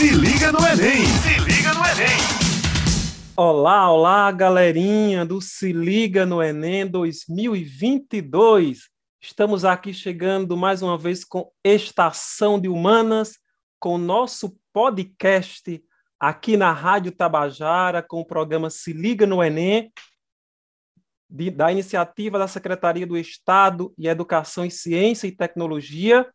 Se liga no Enem! Se liga no Enem! Olá, olá, galerinha do Se Liga no Enem 2022. Estamos aqui chegando mais uma vez com Estação de Humanas, com nosso podcast aqui na Rádio Tabajara, com o programa Se Liga no Enem, de, da iniciativa da Secretaria do Estado e Educação e Ciência e Tecnologia,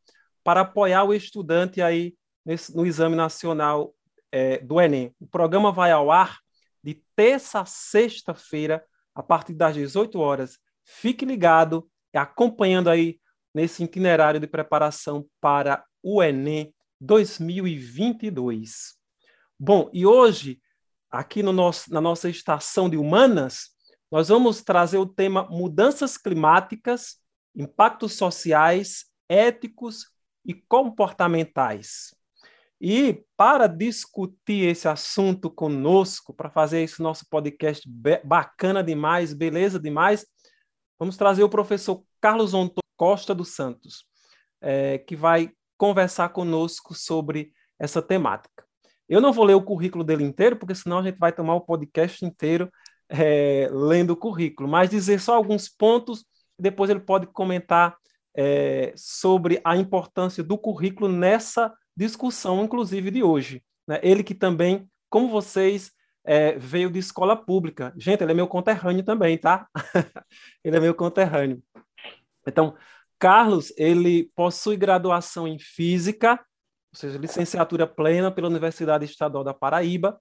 para apoiar o estudante aí nesse, no Exame Nacional é, do Enem. O programa vai ao ar de terça a sexta-feira, a partir das 18 horas. Fique ligado e acompanhando aí nesse itinerário de preparação para o Enem 2022. Bom, e hoje, aqui no nosso, na nossa estação de humanas, nós vamos trazer o tema mudanças climáticas, impactos sociais, éticos e comportamentais. E para discutir esse assunto conosco, para fazer esse nosso podcast bacana demais, beleza demais, vamos trazer o professor Carlos Onto Costa dos Santos, é, que vai conversar conosco sobre essa temática. Eu não vou ler o currículo dele inteiro, porque senão a gente vai tomar o podcast inteiro é, lendo o currículo, mas dizer só alguns pontos, depois ele pode comentar é, sobre a importância do currículo nessa discussão, inclusive de hoje. Né? Ele que também, como vocês, é, veio de escola pública. Gente, ele é meu conterrâneo também, tá? ele é meu conterrâneo. Então, Carlos, ele possui graduação em Física, ou seja, licenciatura plena pela Universidade Estadual da Paraíba,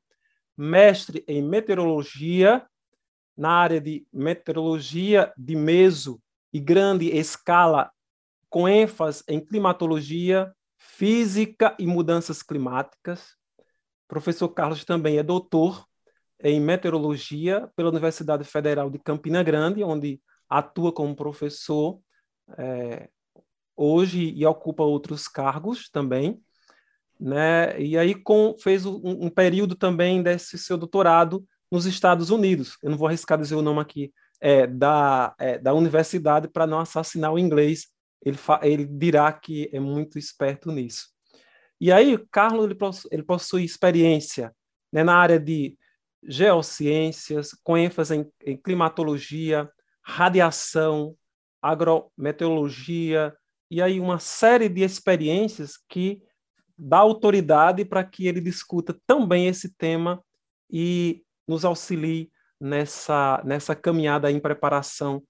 mestre em Meteorologia, na área de Meteorologia de Meso e Grande Escala com ênfase em climatologia, física e mudanças climáticas. O professor Carlos também é doutor em meteorologia pela Universidade Federal de Campina Grande, onde atua como professor é, hoje e ocupa outros cargos também. Né? E aí com, fez um, um, período também desse seu doutorado nos Estados Unidos. Eu não vou arriscar dizer o nome aqui é, da, é, da universidade para não assassinar o inglês, ele, ele dirá que é muito esperto nisso. E aí, Carlos ele, possui, ele possui experiência né, na área de geociências, com ênfase em, em climatologia, radiação, agrometeorologia, e aí uma série de experiências que dá autoridade para que ele discuta também esse tema e nos auxilie nessa, nessa caminhada em preparação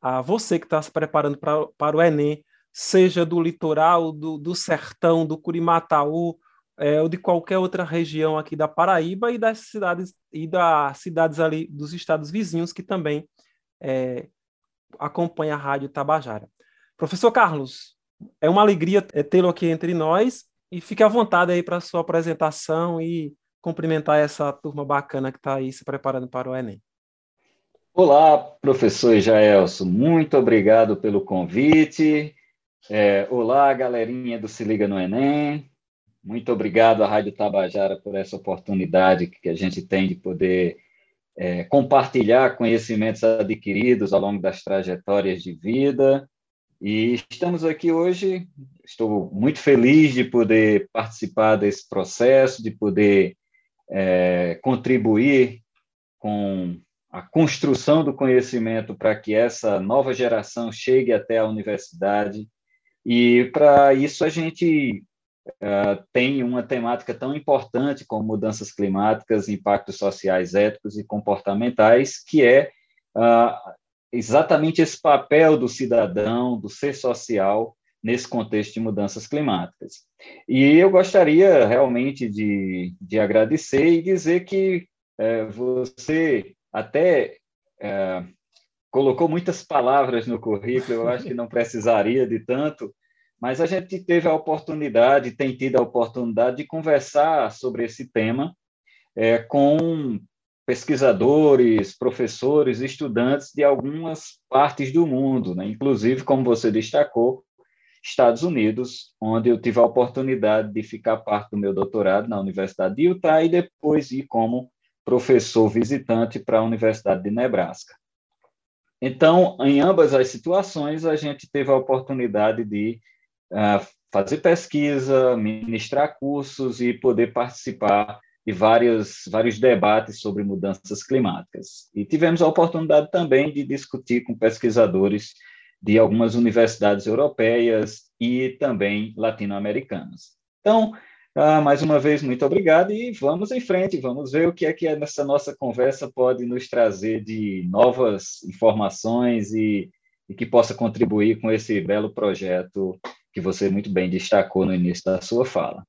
a você que está se preparando pra, para o Enem, seja do litoral, do, do sertão, do Curimataú, é, ou de qualquer outra região aqui da Paraíba e das cidades e das cidades ali dos estados vizinhos que também é, acompanha a Rádio Tabajara. Professor Carlos, é uma alegria tê-lo aqui entre nós e fique à vontade aí para a sua apresentação e cumprimentar essa turma bacana que está aí se preparando para o Enem. Olá, professor Jaelson, muito obrigado pelo convite. É, olá, galerinha do Se Liga no Enem. Muito obrigado à Rádio Tabajara por essa oportunidade que a gente tem de poder é, compartilhar conhecimentos adquiridos ao longo das trajetórias de vida. E estamos aqui hoje, estou muito feliz de poder participar desse processo, de poder é, contribuir com a construção do conhecimento para que essa nova geração chegue até a universidade. E para isso a gente uh, tem uma temática tão importante como mudanças climáticas, impactos sociais, éticos e comportamentais, que é uh, exatamente esse papel do cidadão, do ser social, nesse contexto de mudanças climáticas. E eu gostaria realmente de, de agradecer e dizer que é, você até é, colocou muitas palavras no currículo, eu acho que não precisaria de tanto, mas a gente teve a oportunidade, tem tido a oportunidade de conversar sobre esse tema é, com pesquisadores, professores, estudantes de algumas partes do mundo, né? inclusive, como você destacou, Estados Unidos, onde eu tive a oportunidade de ficar parte do meu doutorado na Universidade de Utah e depois ir como professor visitante para a Universidade de Nebraska. Então, em ambas as situações, a gente teve a oportunidade de uh, fazer pesquisa, ministrar cursos e poder participar de vários, vários debates sobre mudanças climáticas. E tivemos a oportunidade também de discutir com pesquisadores de algumas universidades europeias e também latino-americanas. Então, ah, mais uma vez, muito obrigado e vamos em frente, vamos ver o que é que essa nossa conversa pode nos trazer de novas informações e, e que possa contribuir com esse belo projeto que você muito bem destacou no início da sua fala.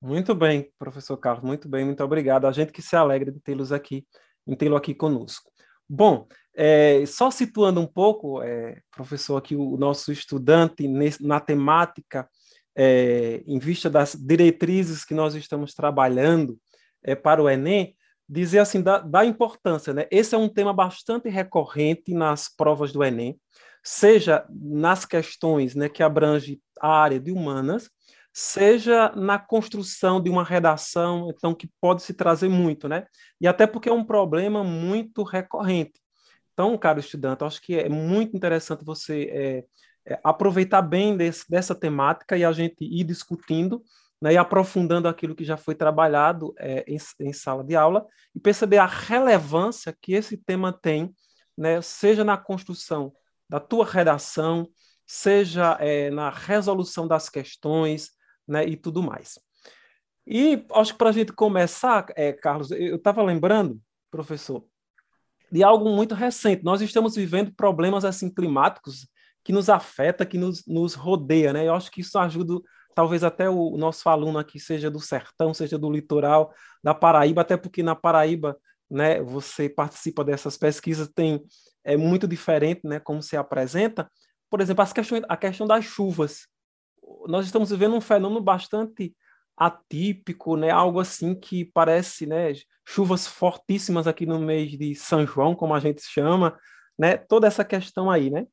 Muito bem, professor Carlos, muito bem, muito obrigado. A gente que se alegra de tê-los aqui, em tê-lo aqui conosco. Bom, é, só situando um pouco, é, professor, aqui o nosso estudante nesse, na temática, é, em vista das diretrizes que nós estamos trabalhando é, para o Enem, dizer assim da, da, importância, né? Esse é um tema bastante recorrente nas provas do Enem, seja nas questões, né, que abrange a área de humanas, seja na construção de uma redação, então que pode se trazer muito, né? E até porque é um problema muito recorrente. Então, caro estudante, acho que é muito interessante você é, aproveitar bem desse, dessa temática e a gente ir discutindo né, e aprofundando aquilo que já foi trabalhado é, em, em, sala de aula e perceber a relevância que esse tema tem, né, seja na construção da tua redação, seja é, na resolução das questões né, e tudo mais. E acho que para a gente começar, é, Carlos, eu estava lembrando, professor, de algo muito recente. Nós estamos vivendo problemas assim climáticos que nos afeta, que nos, nos rodeia, né? Eu acho que isso ajuda, talvez até o nosso aluno aqui seja do sertão, seja do litoral, da Paraíba, até porque na Paraíba, né, você participa dessas pesquisas, tem é muito diferente, né, como se apresenta. Por exemplo, as questões, a questão das chuvas. Nós estamos vivendo um fenômeno bastante atípico, né? Algo assim que parece, né? Chuvas fortíssimas aqui no mês de São João, como a gente chama, né? Toda essa questão aí, né?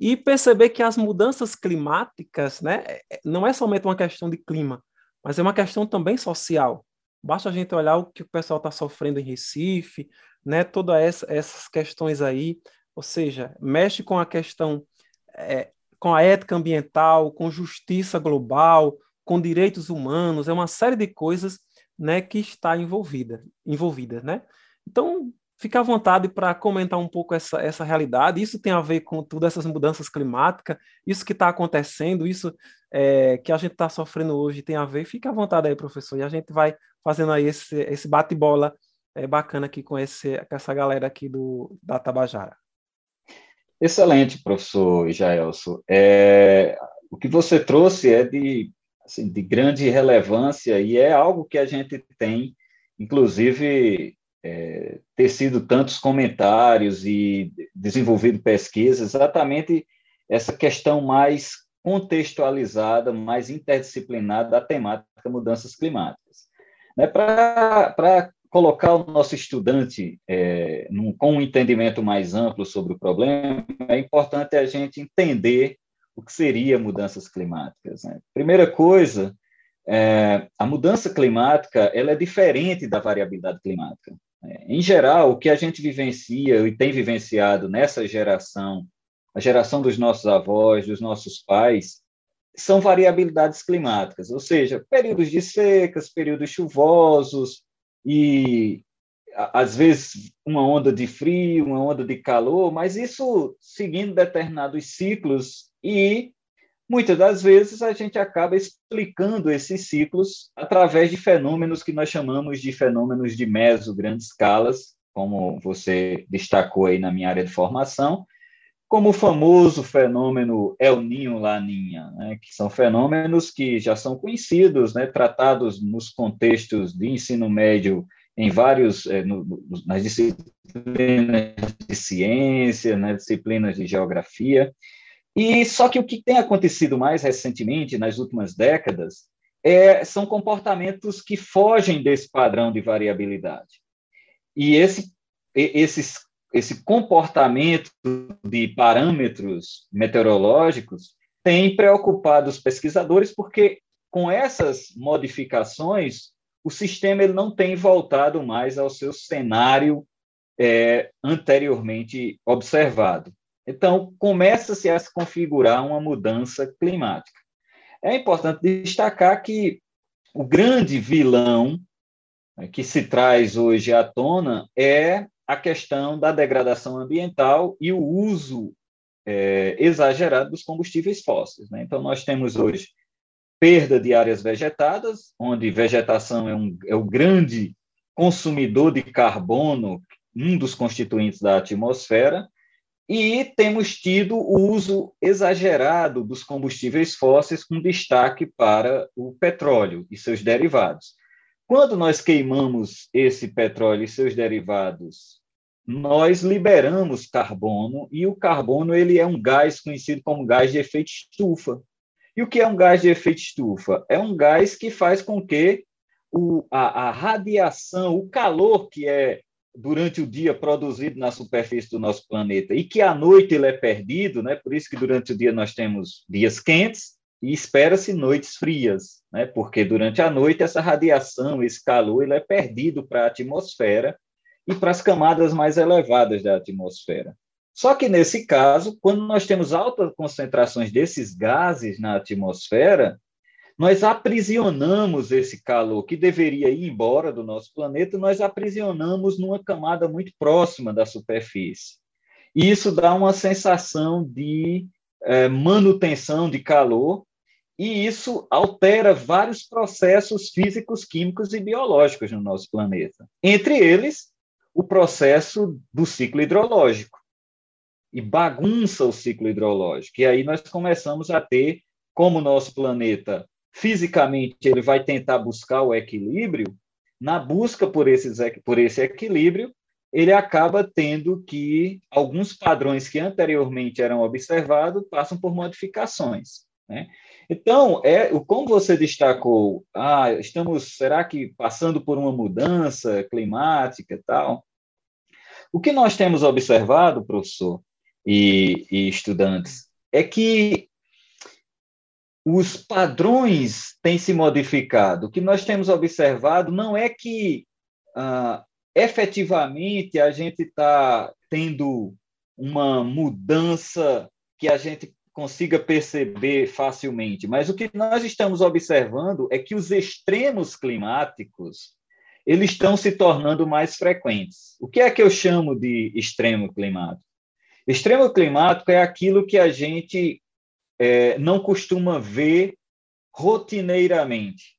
E perceber que as mudanças climáticas, né? É, é, não é somente uma questão de clima, mas é uma questão também social. Basta a gente olhar o que o pessoal está sofrendo em Recife, né? Todas essa, essas questões aí, ou seja, mexe com a questão é, com a ética ambiental, com justiça global, com direitos humanos, é uma série de coisas né, que está envolvida, envolvida, né? Então, fica à vontade para comentar um pouco essa, essa realidade. Isso tem a ver com todas essas mudanças climáticas, isso que está acontecendo, isso é, que a gente está sofrendo hoje tem a ver. Fica à vontade aí, professor, e a gente vai fazendo aí esse, esse bate-bola é, bacana aqui com, esse, com essa galera aqui do, da Tabajara. Excelente, professor Jaelso. É, o que você trouxe é de assim, de grande relevância e é algo que a gente tem, inclusive, é, ter sido tantos comentários e desenvolvido pesquisas, exatamente essa questão mais contextualizada, mais interdisciplinar da temática mudanças climáticas. Né, Para colocar o nosso estudante é, num, com um entendimento mais amplo sobre o problema, é importante a gente entender o que seria mudanças climáticas. Né? Primeira coisa, é, a mudança climática ela é diferente da variabilidade climática. É, em geral, o que a gente vivencia e tem vivenciado nessa geração, a geração dos nossos avós, dos nossos pais, são variabilidades climáticas, ou seja, períodos de secas, períodos chuvosos e às vezes uma onda de frio, uma onda de calor, mas isso seguindo determinados ciclos e muitas das vezes a gente acaba explicando esses ciclos através de fenômenos que nós chamamos de fenômenos de meso, grandes escalas, como você destacou aí na minha área de formação, como o famoso fenômeno El Niño Laninha, né, que são fenômenos que já são conhecidos, né, tratados nos contextos de ensino médio em vários, é, no, nas disciplinas de ciência, nas disciplinas de geografia, e só que o que tem acontecido mais recentemente, nas últimas décadas, é, são comportamentos que fogem desse padrão de variabilidade. E esse, esses, esse comportamento de parâmetros meteorológicos tem preocupado os pesquisadores, porque com essas modificações, o sistema ele não tem voltado mais ao seu cenário é, anteriormente observado. Então, começa-se a se configurar uma mudança climática. É importante destacar que o grande vilão né, que se traz hoje à tona é a questão da degradação ambiental e o uso é, exagerado dos combustíveis fósseis. Né? Então, nós temos hoje perda de áreas vegetadas, onde vegetação é, um, é o grande consumidor de carbono, um dos constituintes da atmosfera, e temos tido o uso exagerado dos combustíveis fósseis, com destaque para o petróleo e seus derivados. Quando nós queimamos esse petróleo e seus derivados, nós liberamos carbono, e o carbono ele é um gás conhecido como gás de efeito estufa. E o que é um gás de efeito estufa? É um gás que faz com que o, a, a radiação, o calor que é durante o dia produzido na superfície do nosso planeta e que à noite ele é perdido, né? Por isso que durante o dia nós temos dias quentes e espera-se noites frias, né? Porque durante a noite essa radiação, esse calor, ele é perdido para a atmosfera e para as camadas mais elevadas da atmosfera. Só que nesse caso, quando nós temos altas concentrações desses gases na atmosfera, nós aprisionamos esse calor que deveria ir embora do nosso planeta, nós aprisionamos numa camada muito próxima da superfície. E isso dá uma sensação de é, manutenção de calor, e isso altera vários processos físicos, químicos e biológicos no nosso planeta. Entre eles, o processo do ciclo hidrológico e bagunça o ciclo hidrológico. E aí nós começamos a ter, como o nosso planeta fisicamente ele vai tentar buscar o equilíbrio, na busca por, esses, por esse equilíbrio, ele acaba tendo que alguns padrões que anteriormente eram observados passam por modificações. Né? Então, é, como você destacou, ah, estamos, será que passando por uma mudança climática e tal? O que nós temos observado, professor, e, e estudantes, é que os padrões têm se modificado. O que nós temos observado não é que ah, efetivamente a gente está tendo uma mudança que a gente consiga perceber facilmente, mas o que nós estamos observando é que os extremos climáticos eles estão se tornando mais frequentes. O que é que eu chamo de extremo climático? Extremo climático é aquilo que a gente é, não costuma ver rotineiramente.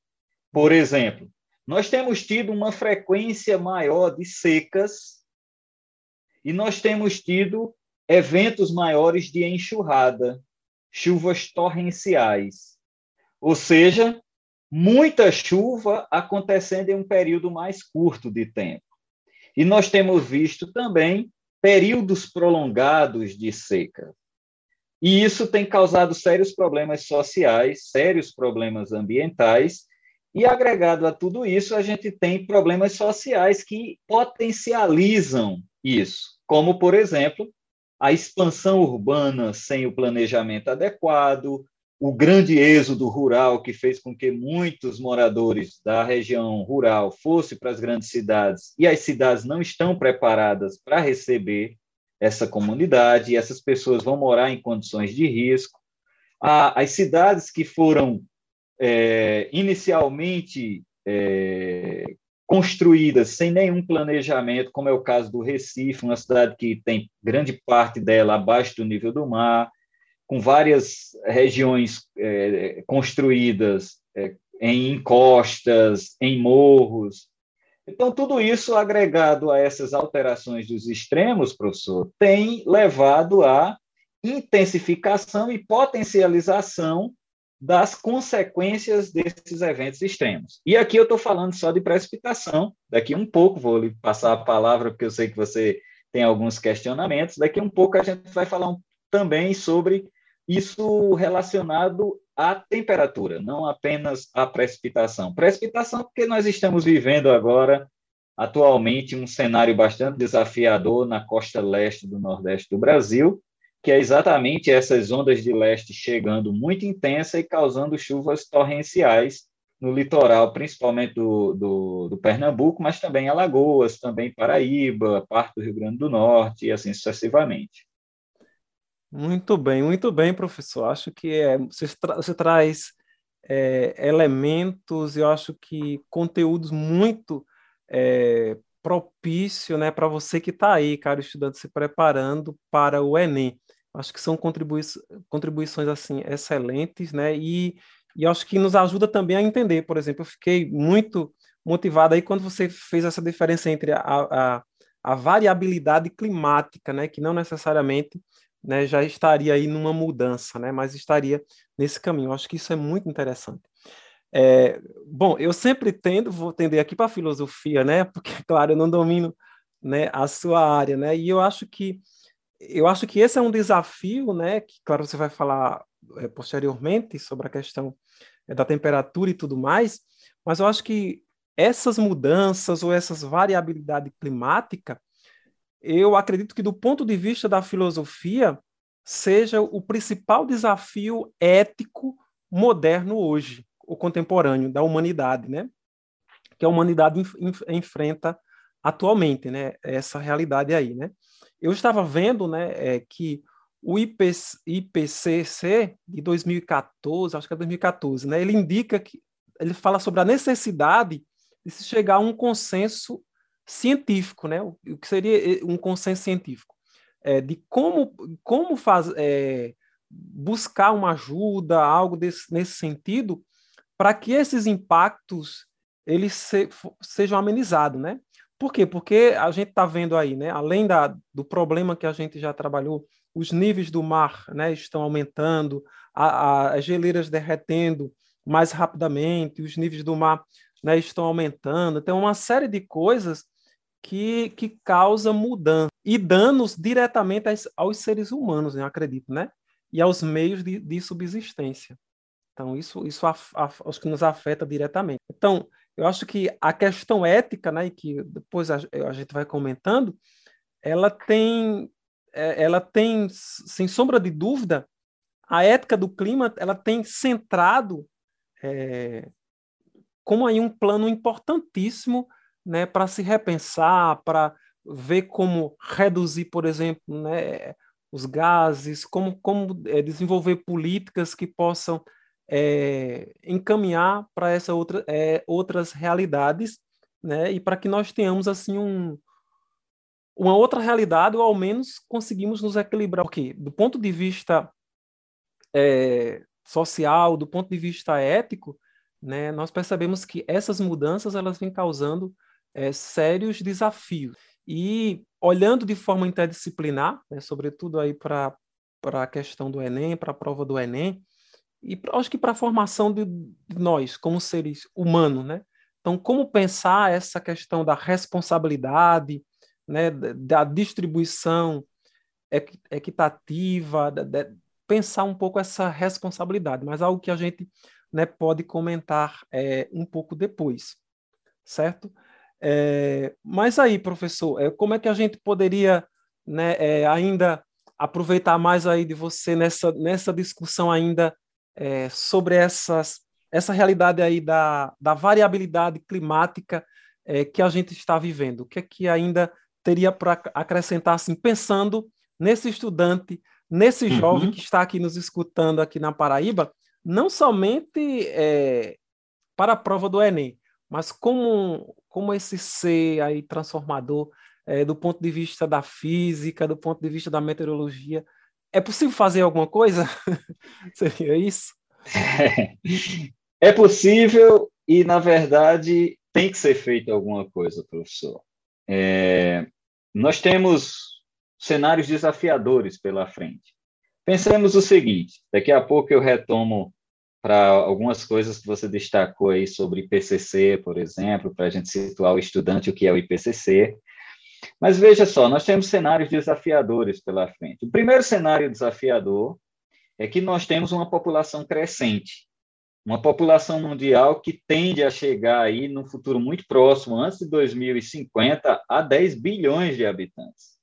Por exemplo, nós temos tido uma frequência maior de secas e nós temos tido eventos maiores de enxurrada, chuvas torrenciais. Ou seja, muita chuva acontecendo em um período mais curto de tempo. E nós temos visto também períodos prolongados de seca. E isso tem causado sérios problemas sociais, sérios problemas ambientais, e agregado a tudo isso, a gente tem problemas sociais que potencializam isso, como, por exemplo, a expansão urbana sem o planejamento adequado, o grande êxodo rural que fez com que muitos moradores da região rural fossem para as grandes cidades e as cidades não estão preparadas para receber essa comunidade essas pessoas vão morar em condições de risco. As cidades que foram é, inicialmente é, construídas sem nenhum planejamento, como é o caso do Recife, uma cidade que tem grande parte dela abaixo do nível do mar, com várias regiões é, construídas é, em encostas, em morros. Então, tudo isso agregado a essas alterações dos extremos, professor, tem levado à intensificação e potencialização das consequências desses eventos extremos. E aqui eu estou falando só de precipitação. Daqui um pouco vou lhe passar a palavra, porque eu sei que você tem alguns questionamentos. Daqui um pouco a gente vai falar um, também sobre isso relacionado à temperatura, não apenas à precipitação. Precipitação, porque nós estamos vivendo agora, atualmente, um cenário bastante desafiador na costa leste do Nordeste do Brasil, que é exatamente essas ondas de leste chegando muito intensa e causando chuvas torrenciais no litoral, principalmente do, do, do, Pernambuco, mas também Alagoas, também Paraíba, parte do Rio Grande do Norte e assim sucessivamente. Muito bem, muito bem, professor. Acho que é, você, tra você traz é, elementos, eu acho que conteúdos muito é, propício né, para você que está aí, cara, estudante, se preparando para o Enem. Acho que são contribui contribuições assim excelentes, né? E, e acho que nos ajuda também a entender. Por exemplo, eu fiquei muito motivado aí quando você fez essa diferença entre a, a, a variabilidade climática, né? Que não necessariamente né, já estaria aí numa mudança, né? Mas estaria nesse caminho. Eu acho que isso é muito interessante. É, bom, eu sempre tendo, vou tender aqui para a filosofia, né? Porque, claro, eu não domino né, a sua área, né? E eu acho que eu acho que esse é um desafio, né? Que, claro, você vai falar é, posteriormente sobre a questão é, da temperatura e tudo mais, mas eu acho que essas mudanças ou essas variabilidade climática, eu acredito que do ponto de vista da filosofia seja o principal desafio ético moderno hoje, o contemporâneo da humanidade, né? Que a humanidade enf enfrenta atualmente, né? Essa realidade aí, né? Eu estava vendo, né, é, que o IPC, IPCC de 2014, acho que é 2014, né? Ele indica que ele fala sobre a necessidade de se chegar a um consenso científico, né? O, que seria um consenso científico é, de como como faz, é, buscar uma ajuda, algo desse, nesse sentido, para que esses impactos eles se, sejam amenizados, né? Por quê? Porque a gente está vendo aí, né? Além da, do problema que a gente já trabalhou, os níveis do mar, né, estão aumentando, a, a, as geleiras derretendo mais rapidamente, os níveis do mar, né, estão aumentando. Tem uma série de coisas que, que causa mudança e danos diretamente aos, seres humanos, eu acredito, né? E aos meios de, de subsistência. Então, isso, isso acho que nos afeta diretamente. Então, eu acho que a questão ética, né, e que depois a, a gente vai comentando, ela tem, é, ela tem, sem sombra de dúvida, a ética do clima, ela tem centrado é, como aí um plano importantíssimo né, para se repensar, para ver como reduzir, por exemplo, né, os gases, como, como é, desenvolver políticas que possam é, encaminhar para essa outra, é, outras realidades, né, e para que nós tenhamos assim um, uma outra realidade, ou ao menos conseguimos nos equilibrar. Porque, do ponto de vista é, social, do ponto de vista ético, né, nós percebemos que essas mudanças elas vêm causando é, sérios desafios. E olhando de forma interdisciplinar, né, sobretudo aí para a questão do Enem, para a prova do Enem, e acho que para a formação de, nós como seres humanos, né? Então, como pensar essa questão da responsabilidade, né, da distribuição equitativa, pensar um pouco essa responsabilidade, mas algo que a gente né, pode comentar é, um pouco depois, certo? É, mas aí, professor, é, como é que a gente poderia né, é, ainda aproveitar mais aí de você nessa, nessa discussão ainda é, sobre essas, essa realidade aí da, da variabilidade climática é, que a gente está vivendo? O que é que ainda teria para acrescentar, assim, pensando nesse estudante, nesse uhum. jovem que está aqui nos escutando aqui na Paraíba, não somente é, para a prova do Enem, mas como, como esse ser aí transformador, é, do ponto de vista da física, do ponto de vista da meteorologia, é possível fazer alguma coisa? Seria isso? É possível e, na verdade, tem que ser feita alguma coisa, professor. É, nós temos cenários desafiadores pela frente. Pensemos o seguinte: daqui a pouco eu retomo para algumas coisas que você destacou aí sobre IPCC, por exemplo, para a gente situar o estudante o que é o IPCC. Mas veja só, nós temos cenários desafiadores pela frente. O primeiro cenário desafiador é que nós temos uma população crescente, uma população mundial que tende a chegar aí no futuro muito próximo, antes de 2050, a 10 bilhões de habitantes.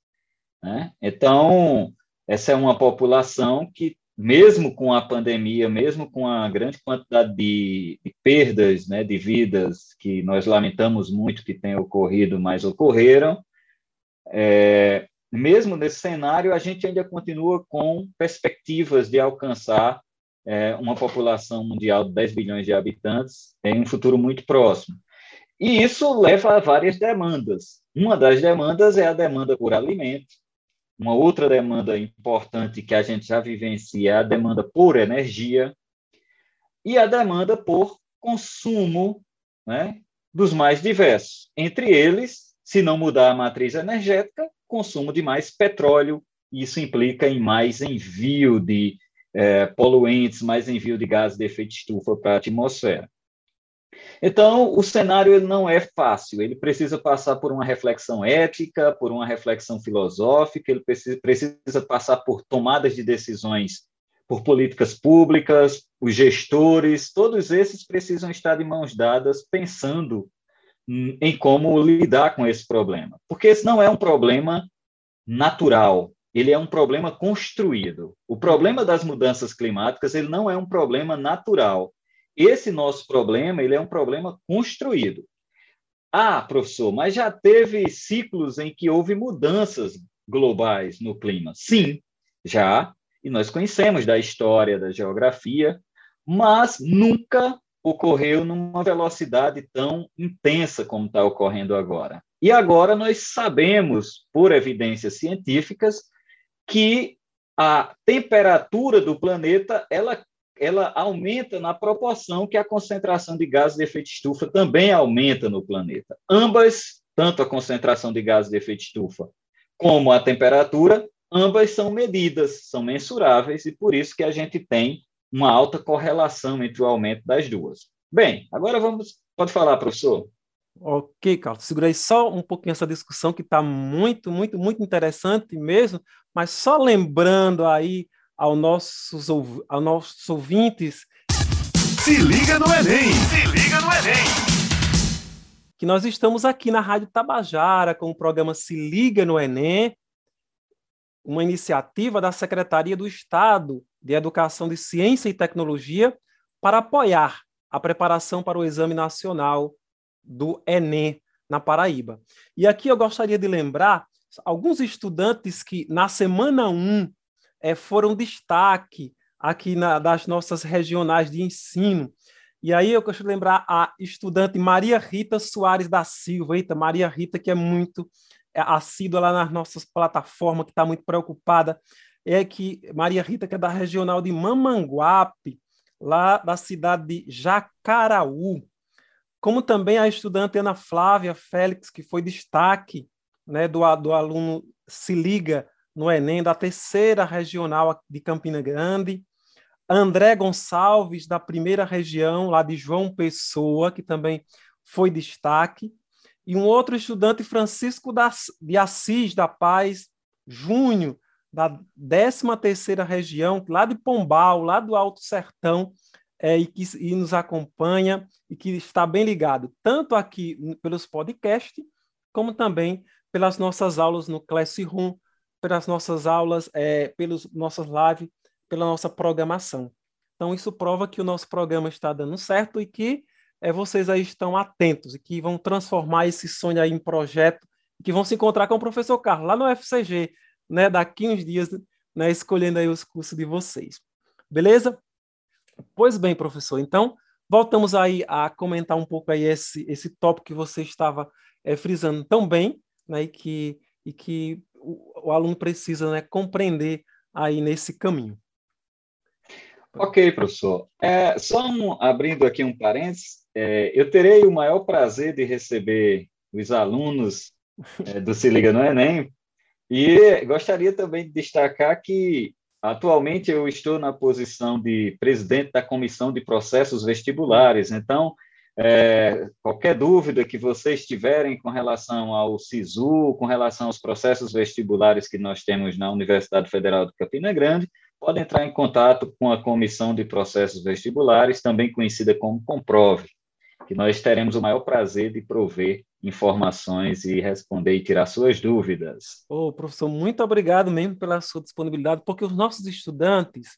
Né? Então, essa é uma população que mesmo com a pandemia, mesmo com a grande quantidade de, de, perdas né, de vidas que nós lamentamos muito que tenham ocorrido, mas ocorreram, é, mesmo nesse cenário, a gente ainda continua com perspectivas de alcançar é, uma população mundial de 10 bilhões de habitantes em um futuro muito próximo. E isso leva a várias demandas. Uma das demandas é a demanda por alimento. Uma outra demanda importante que a gente já vivencia é a demanda por energia e a demanda por consumo né, dos mais diversos. Entre eles, se não mudar a matriz energética, consumo de mais petróleo. Isso implica em mais envio de é, poluentes, mais envio de gases de efeito estufa para a atmosfera. Então, o cenário ele não é fácil, ele precisa passar por uma reflexão ética, por uma reflexão filosófica, ele precisa, passar por tomadas de decisões por políticas públicas, os gestores, todos esses precisam estar de mãos dadas pensando em como lidar com esse problema. Porque esse não é um problema natural, ele é um problema construído. O problema das mudanças climáticas, ele não é um problema natural. Esse nosso problema, ele é um problema construído. Ah, professor, mas já teve ciclos em que houve mudanças globais no clima? Sim, já, e nós conhecemos da história, da geografia, mas nunca ocorreu numa velocidade tão intensa como está ocorrendo agora. E agora nós sabemos, por evidências científicas, que a temperatura do planeta ela, ela aumenta na proporção que a concentração de gases de efeito estufa também aumenta no planeta. Ambas, tanto a concentração de gases de efeito estufa como a temperatura, ambas são medidas, são mensuráveis, e por isso que a gente tem uma alta correlação entre o aumento das duas. Bem, agora vamos. Pode falar, professor. Ok, Carlos, segurei só um pouquinho essa discussão que está muito, muito, muito interessante mesmo, mas só lembrando aí aos nossos, aos nossos ouvintes. Se liga no Enem! Se liga no Enem! Que nós estamos aqui na Rádio Tabajara com o programa Se Liga no Enem, uma iniciativa da Secretaria do Estado de Educação de Ciência e Tecnologia para apoiar a preparação para o Exame Nacional do Enem na Paraíba. E aqui eu gostaria de lembrar alguns estudantes que na semana 1 é, foram destaque aqui na, das nossas regionais de ensino. E aí eu gostaria de lembrar a estudante Maria Rita Soares da Silva. Eita, Maria Rita, que é muito é, assídua lá nas nossas plataformas, que está muito preocupada. É que Maria Rita, que é da regional de Mamanguape, lá da cidade de Jacaraú como também a estudante Ana Flávia Félix, que foi destaque né, do, do aluno Se Liga no Enem, da terceira regional de Campina Grande, André Gonçalves, da primeira região, lá de João Pessoa, que também foi destaque, e um outro estudante, Francisco de Assis da Paz, Júnior, da 13ª região, lá de Pombal, lá do Alto Sertão, é, e que e nos acompanha e que está bem ligado, tanto aqui pelos podcasts, como também pelas nossas aulas no Classroom, pelas nossas aulas, é, pelos nossas lives, pela nossa programação. Então, isso prova que o nosso programa está dando certo e que é, vocês aí estão atentos e que vão transformar esse sonho aí em projeto, que vão se encontrar com o professor Carlos lá no FCG, né, daqui uns dias, né, escolhendo aí os cursos de vocês. Beleza? Pois bem, professor, então voltamos aí a comentar um pouco aí esse, esse tópico que você estava é, frisando tão bem, né, e que, e que o, o aluno precisa né, compreender aí nesse caminho. Ok, professor. É, só um, abrindo aqui um parênteses, é, eu terei o maior prazer de receber os alunos é, do Se Liga no Enem, e gostaria também de destacar que Atualmente eu estou na posição de presidente da comissão de processos vestibulares, então é, qualquer dúvida que vocês tiverem com relação ao SISU, com relação aos processos vestibulares que nós temos na Universidade Federal de Campina Grande, podem entrar em contato com a Comissão de Processos Vestibulares, também conhecida como Comprove, que nós teremos o maior prazer de prover informações e responder e tirar suas dúvidas. Ô, oh, professor, muito obrigado mesmo pela sua disponibilidade, porque os nossos estudantes,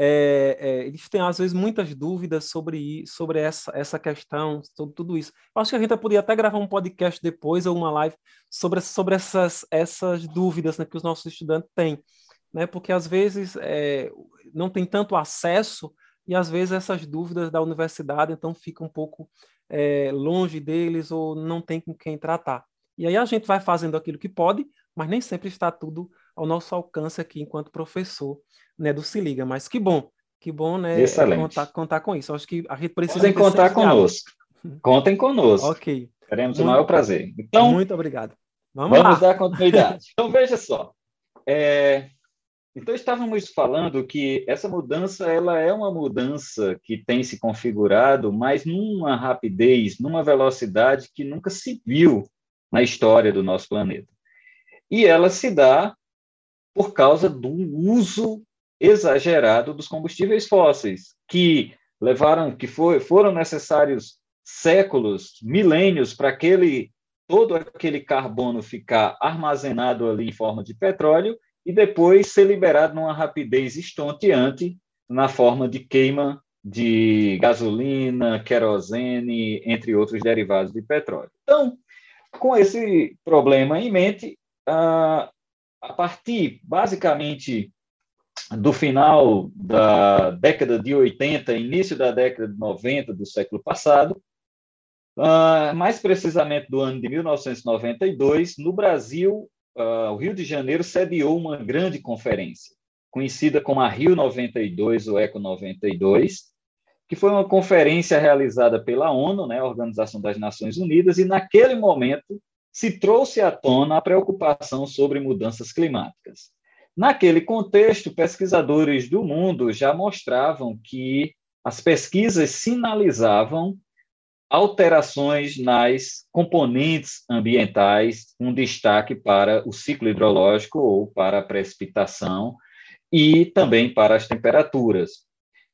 é, é, eles têm, às vezes, muitas dúvidas sobre, sobre essa, essa questão, sobre tudo isso. Eu acho que a gente poderia até gravar um podcast depois ou uma live sobre, sobre essas, essas dúvidas né, que os nossos estudantes têm. né? Porque às vezes é, não tem tanto acesso e às vezes essas dúvidas da universidade então ficam um pouco é, longe deles ou não tem com quem tratar. E aí a gente vai fazendo aquilo que pode, mas nem sempre está tudo ao nosso alcance aqui enquanto professor né, do Se Liga. Mas que bom, que bom né, contar, contar com isso. Acho que a gente precisa. Podem contar conosco. Contem conosco. ok. Teremos muito, o maior prazer. Então, muito obrigado. Vamos, vamos dar continuidade. então, veja só. É, então, estávamos falando que essa mudança ela é uma mudança que tem se configurado, mas numa rapidez, numa velocidade que nunca se viu na história do nosso planeta. E ela se dá por causa do uso exagerado dos combustíveis fósseis, que levaram, que foi, foram necessários séculos, milênios para aquele todo aquele carbono ficar armazenado ali em forma de petróleo e depois ser liberado numa rapidez estonteante na forma de queima de gasolina, querosene, entre outros derivados de petróleo. Então, com esse problema em mente, a partir basicamente do final da década de 80, início da década de 90 do século passado, mais precisamente do ano de 1992, no Brasil, uh, o Rio de Janeiro sediou uma grande conferência, conhecida como a Rio 92, ou Eco 92, que foi uma conferência realizada pela ONU, né, a Organização das Nações Unidas, e naquele momento se trouxe à tona a preocupação sobre mudanças climáticas. Naquele contexto, pesquisadores do mundo já mostravam que as pesquisas sinalizavam alterações nas componentes ambientais, um destaque para o ciclo hidrológico ou para a precipitação e também para as temperaturas,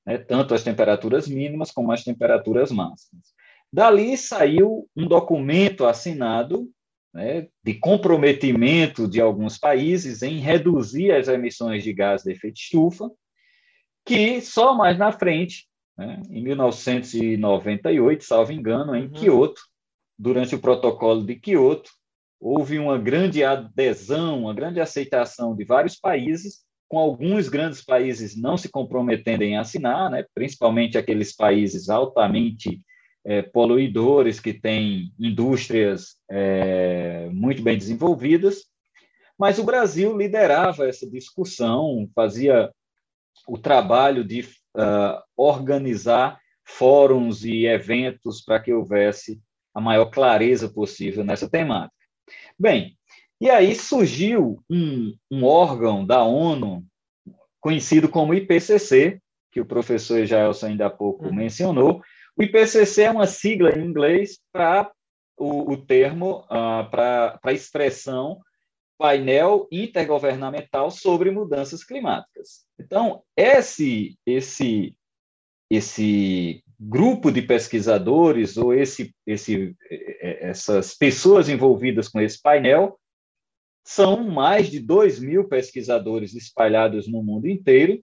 né, tanto as temperaturas mínimas como as temperaturas máximas. Dali saiu um documento assinado né, de comprometimento de alguns países em reduzir as emissões de gás de efeito estufa, que só mais na frente né? Em 1998, salvo engano, em uhum. Kyoto, durante o protocolo de Kyoto, houve uma grande adesão, uma grande aceitação de vários países, com alguns grandes países não se comprometendo em assinar, né? principalmente aqueles países altamente é, poluidores, que têm indústrias é, muito bem desenvolvidas, mas o Brasil liderava essa discussão, fazia o trabalho de uh, organizar fóruns e eventos para que houvesse a maior clareza possível nessa temática. Bem, e aí surgiu um, um órgão da ONU conhecido como IPCC, que o professor Jaelson ainda há pouco uhum. mencionou. O IPCC é uma sigla em inglês para o, o, termo, uh, para a expressão painel intergovernamental sobre mudanças climáticas. Então, esse esse esse grupo de pesquisadores ou esse, esse essas pessoas envolvidas com esse painel são mais de 2 mil pesquisadores espalhados no mundo inteiro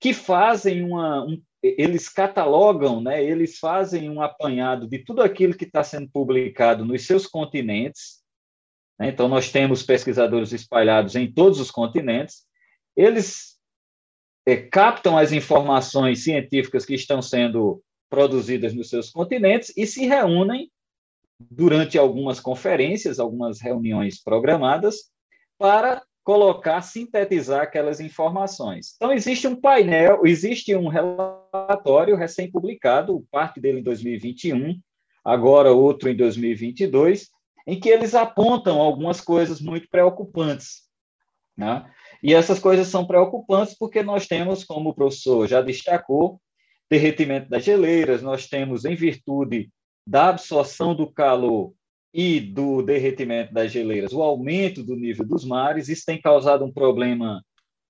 que fazem uma um, eles catalogam, né, eles fazem um apanhado de tudo aquilo que está sendo publicado nos seus continentes né? Então, nós temos pesquisadores espalhados em todos os continentes, eles é, captam as informações científicas que estão sendo produzidas nos seus continentes e se reúnem durante algumas conferências, algumas reuniões programadas, para colocar, sintetizar aquelas informações. Então, existe um painel, existe um relatório recém-publicado, parte dele em 2021, agora outro em 2022, em que eles apontam algumas coisas muito preocupantes. Né? E essas coisas são preocupantes porque nós temos, como o professor já destacou, derretimento das geleiras, nós temos, em virtude da absorção do calor e do derretimento das geleiras, o aumento do nível dos mares, isso tem causado um problema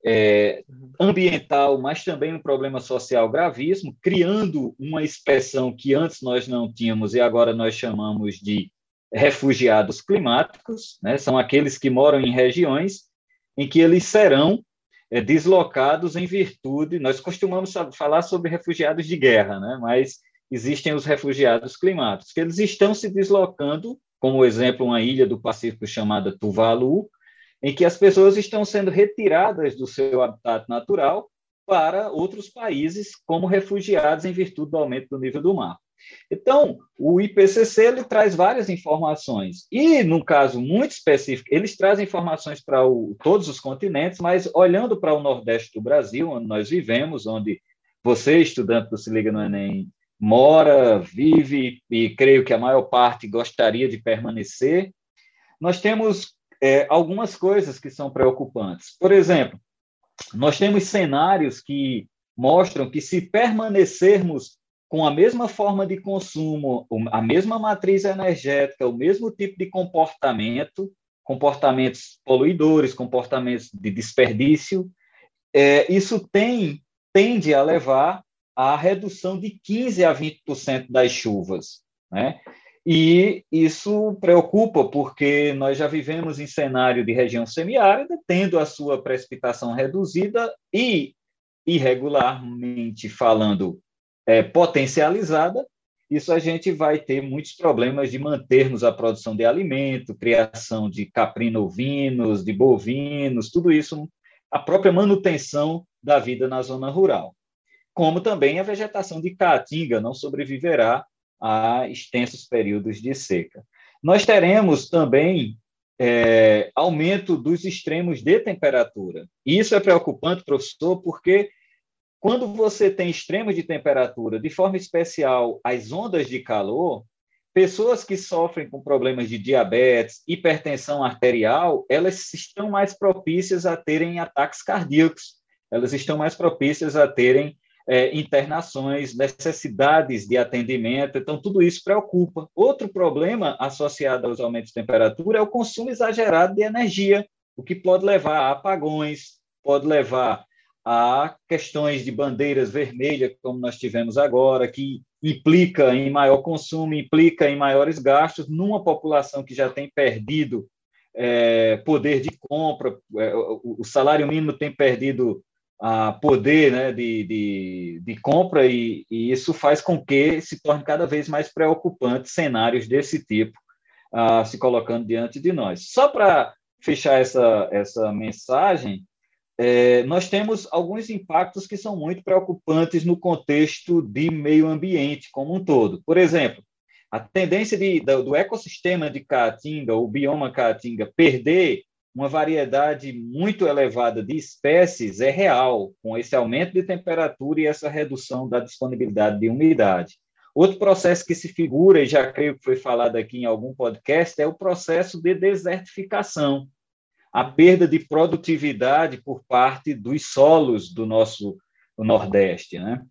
é, ambiental, mas também um problema social gravíssimo, criando uma expressão que antes nós não tínhamos e agora nós chamamos de refugiados climáticos, né, são aqueles que moram em regiões em que eles serão é, deslocados em virtude. Nós costumamos falar sobre refugiados de guerra, né, mas existem os refugiados climáticos, que eles estão se deslocando, como exemplo, uma ilha do Pacífico chamada Tuvalu, em que as pessoas estão sendo retiradas do seu habitat natural para outros países como refugiados em virtude do aumento do nível do mar. Então, o IPCC ele traz várias informações e, num caso muito específico, eles trazem informações para o, todos os continentes, mas olhando para o Nordeste do Brasil, onde nós vivemos, onde você, estudante do Se Liga no Enem, mora, vive e creio que a maior parte gostaria de permanecer, nós temos é, algumas coisas que são preocupantes. Por exemplo, nós temos cenários que mostram que se permanecermos com a mesma forma de consumo, a mesma matriz energética, o mesmo tipo de comportamento, comportamentos poluidores, comportamentos de desperdício, é, isso tem tende a levar à redução de 15 a 20% das chuvas, né? E isso preocupa, porque nós já vivemos em cenário de região semiárida, tendo a sua precipitação reduzida e, irregularmente falando, é, potencializada, isso a gente vai ter muitos problemas de mantermos a produção de alimento, criação de caprino-ovinos, de bovinos, tudo isso, a própria manutenção da vida na zona rural. Como também a vegetação de caatinga não sobreviverá a extensos períodos de seca. Nós teremos também é, aumento dos extremos de temperatura. E isso é preocupante, professor, porque quando você tem extremos de temperatura, de forma especial as ondas de calor, pessoas que sofrem com problemas de diabetes, hipertensão arterial, elas estão mais propícias a terem ataques cardíacos, elas estão mais propícias a terem é, internações, necessidades de atendimento, então tudo isso preocupa. Outro problema associado aos aumentos de temperatura é o consumo exagerado de energia, o que pode levar a apagões, pode levar a questões de bandeiras vermelhas, como nós tivemos agora, que implica em maior consumo, implica em maiores gastos numa população que já tem perdido é, poder de compra, é, o salário mínimo tem perdido a poder né, de, de, de compra, e, e, isso faz com que se torne cada vez mais preocupante cenários desse tipo uh, se colocando diante de nós. Só para fechar essa, essa mensagem, é, nós temos alguns impactos que são muito preocupantes no contexto de meio ambiente como um todo. Por exemplo, a tendência de, do, do ecossistema de Caatinga, o bioma Caatinga, perder uma variedade muito elevada de espécies é real, com esse aumento de temperatura e essa redução da disponibilidade de umidade. Outro processo que se figura, e já creio que foi falado aqui em algum podcast, é o processo de desertificação, a perda de produtividade por parte dos solos do nosso do Nordeste. Né?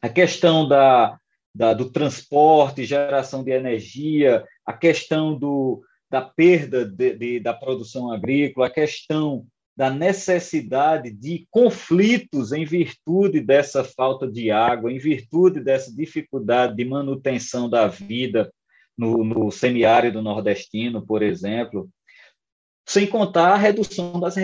A questão da, da, do transporte, geração de energia, a questão do, da perda de, de, da produção agrícola, a questão da necessidade de conflitos em virtude dessa falta de água, em virtude dessa dificuldade de manutenção da vida no, no semiárido nordestino, por exemplo, sem contar a redução das,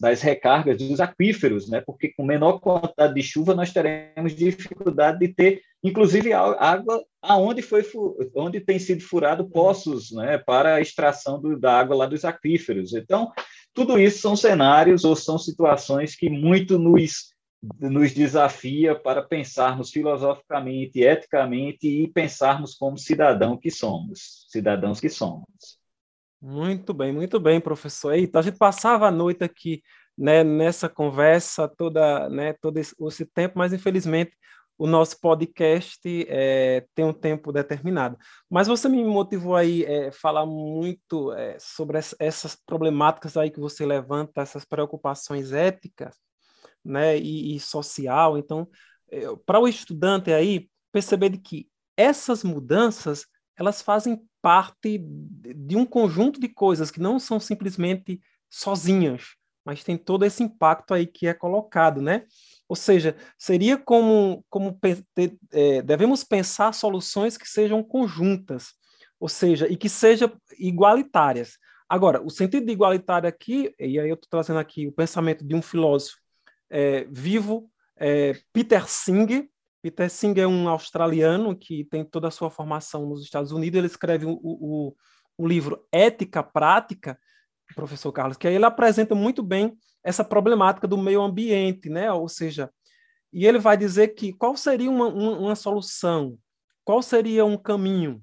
das recargas dos aquíferos, né? porque com menor quantidade de chuva nós teremos dificuldade de ter, inclusive, água aonde foi onde tem sido furado poços né? para a extração do, da água lá dos aquíferos. Então, tudo isso são cenários ou são situações que muito nos nos desafia para pensarmos filosoficamente, eticamente e pensarmos como cidadão que somos, cidadãos que somos. Muito bem, muito bem, professor. Eita, a gente passava a noite aqui né, nessa conversa toda, né, todo esse tempo, mas infelizmente o nosso podcast é, tem um tempo determinado. Mas você me motivou aí é, falar muito é, sobre essas problemáticas aí que você levanta, essas preocupações éticas né, e, e social. Então, é, para o estudante aí perceber de que essas mudanças elas fazem parte de um conjunto de coisas que não são simplesmente sozinhas, mas tem todo esse impacto aí que é colocado, né? Ou seja, seria como, como é, devemos pensar soluções que sejam conjuntas, ou seja, e que sejam igualitárias. Agora, o sentido de igualitário aqui, e aí eu estou trazendo aqui o pensamento de um filósofo é, vivo, é, Peter Singer, Peter Singh é um australiano que tem toda a sua formação nos Estados Unidos. Ele escreve o, o, o livro Ética Prática, professor Carlos, que aí ele apresenta muito bem essa problemática do meio ambiente, né? Ou seja, e ele vai dizer que qual seria uma, uma, uma solução, qual seria um caminho.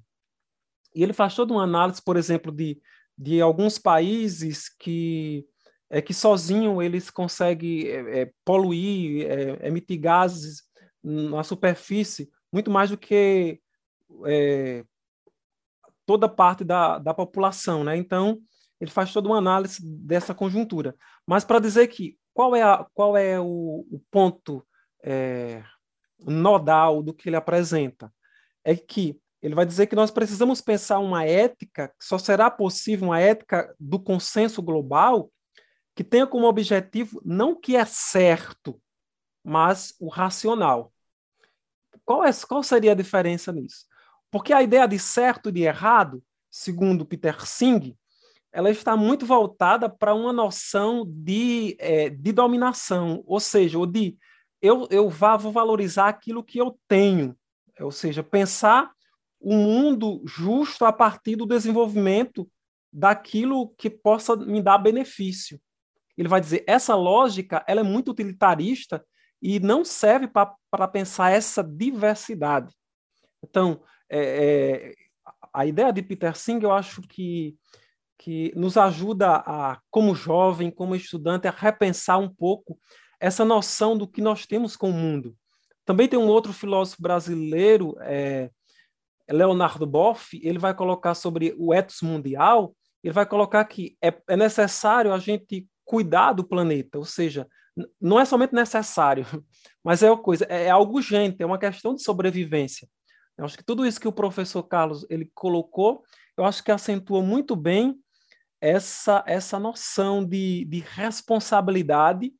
E ele faz toda uma análise, por exemplo, de, de alguns países que é que sozinho eles conseguem é, é, poluir, é, emitir gases na superfície muito mais do que é, toda parte da, da população, né? Então ele faz toda uma análise dessa conjuntura. Mas para dizer que qual é, a, qual é o, o ponto é, nodal do que ele apresenta? É que ele vai dizer que nós precisamos pensar uma ética, só será possível uma ética do consenso global que tenha como objetivo não o que é certo, mas o racional. Qual, é, qual seria a diferença nisso? Porque a ideia de certo e de errado, segundo Peter Singh, ela está muito voltada para uma noção de, é, de dominação, ou seja, ou de eu, eu vou valorizar aquilo que eu tenho, ou seja, pensar o um mundo justo a partir do desenvolvimento daquilo que possa me dar benefício. Ele vai dizer, essa lógica ela é muito utilitarista e não serve para pensar essa diversidade. Então, é, é, a ideia de Peter Singh, eu acho que que nos ajuda a, como jovem, como estudante, a repensar um pouco essa noção do que nós temos com o mundo. Também tem um outro filósofo brasileiro, é, Leonardo Boff, ele vai colocar sobre o ethos mundial, ele vai colocar que é, é necessário a gente cuidar do planeta, ou seja, não é somente necessário, mas é uma coisa, é, é algo urgente, é uma questão de sobrevivência. Eu acho que tudo isso que o professor Carlos ele colocou, eu acho que acentua muito bem essa, essa noção de, de responsabilidade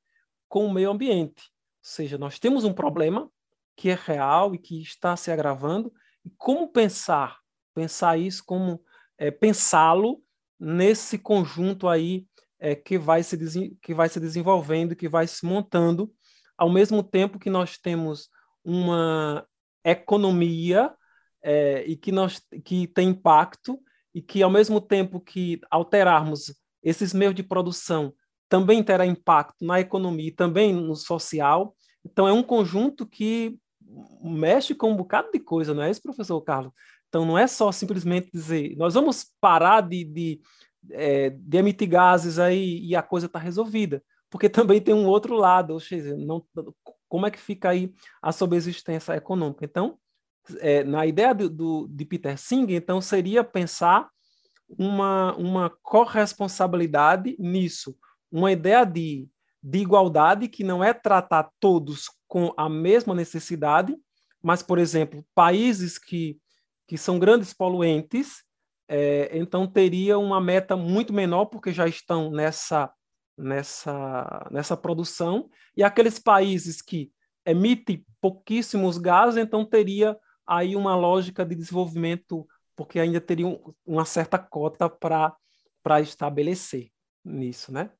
com o meio ambiente. Ou seja, nós temos um problema que é real e que está se agravando, e como pensar, pensar isso, como é, pensá-lo nesse conjunto aí é, que, vai se que vai se desenvolvendo, que vai se montando, ao mesmo tempo que nós temos uma economia é, e que, nós, que tem impacto e que, ao mesmo tempo que alterarmos esses meios de produção, também terá impacto na economia e também no social. Então, é um conjunto que mexe com um bocado de coisa, não é isso, professor Carlos? Então, não é só simplesmente dizer, nós vamos parar de, de, é, de emitir gases aí e a coisa está resolvida, porque também tem um outro lado, ou seja, não, como é que fica aí a sobreexistência econômica? Então, é, na ideia do, do, de Peter Singer, então, seria pensar uma, uma corresponsabilidade nisso, uma ideia de, de igualdade que não é tratar todos com a mesma necessidade, mas, por exemplo, países que, que são grandes poluentes, é, então teria uma meta muito menor, porque já estão nessa, nessa, nessa produção, e aqueles países que emitem pouquíssimos gases, então teria aí uma lógica de desenvolvimento, porque ainda teria uma certa cota para estabelecer nisso, né?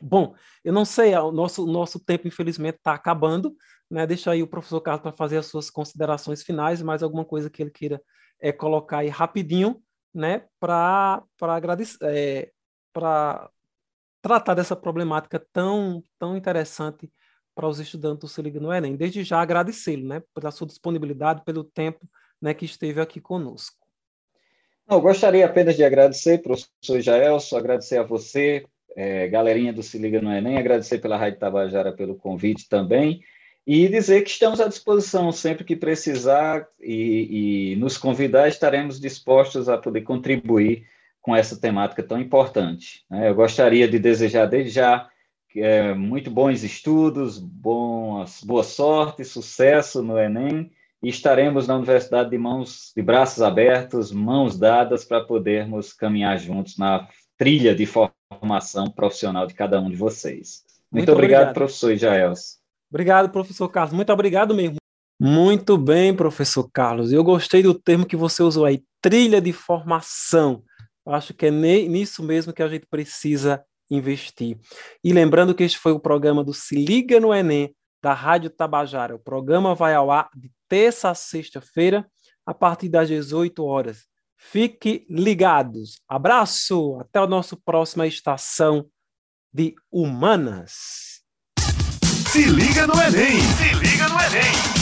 Bom, eu não sei, o nosso, nosso tempo, infelizmente, está acabando, né? Deixa aí o professor Carlos para fazer as suas considerações finais, mais alguma coisa que ele queira é, colocar aí rapidinho, né? Para agradecer, é, para tratar dessa problemática tão, tão interessante para os estudantes do Se Liga no Enem. Desde já agradecê-lo, né, pela sua disponibilidade, pelo tempo né, que esteve aqui conosco. Eu gostaria apenas de agradecer, professor Jaelson, agradecer a você, é, galerinha do Se Liga no Enem, agradecer pela Rádio Tabajara pelo convite também, e dizer que estamos à disposição sempre que precisar e, e nos convidar, estaremos dispostos a poder contribuir com essa temática tão importante. Né? Eu gostaria de desejar desde já é, muito bons estudos, boas, boa sorte, sucesso no Enem, e estaremos na universidade de mãos, de braços abertos, mãos dadas, para podermos caminhar juntos na trilha de formação profissional de cada um de vocês. Muito, Muito obrigado, obrigado, professor Jaels. Obrigado, professor Carlos. Muito obrigado mesmo. Muito bem, professor Carlos. Eu gostei do termo que você usou aí, trilha de formação. Acho que é nisso mesmo que a gente precisa investir. E lembrando que este foi o programa do Se Liga no Enem, da Rádio Tabajara. O programa vai ao ar de terça a sexta-feira, a partir das 18 horas. Fique ligados. Abraço, até a nossa próxima estação de Humanas. Se liga no Enem! Se liga no Enem!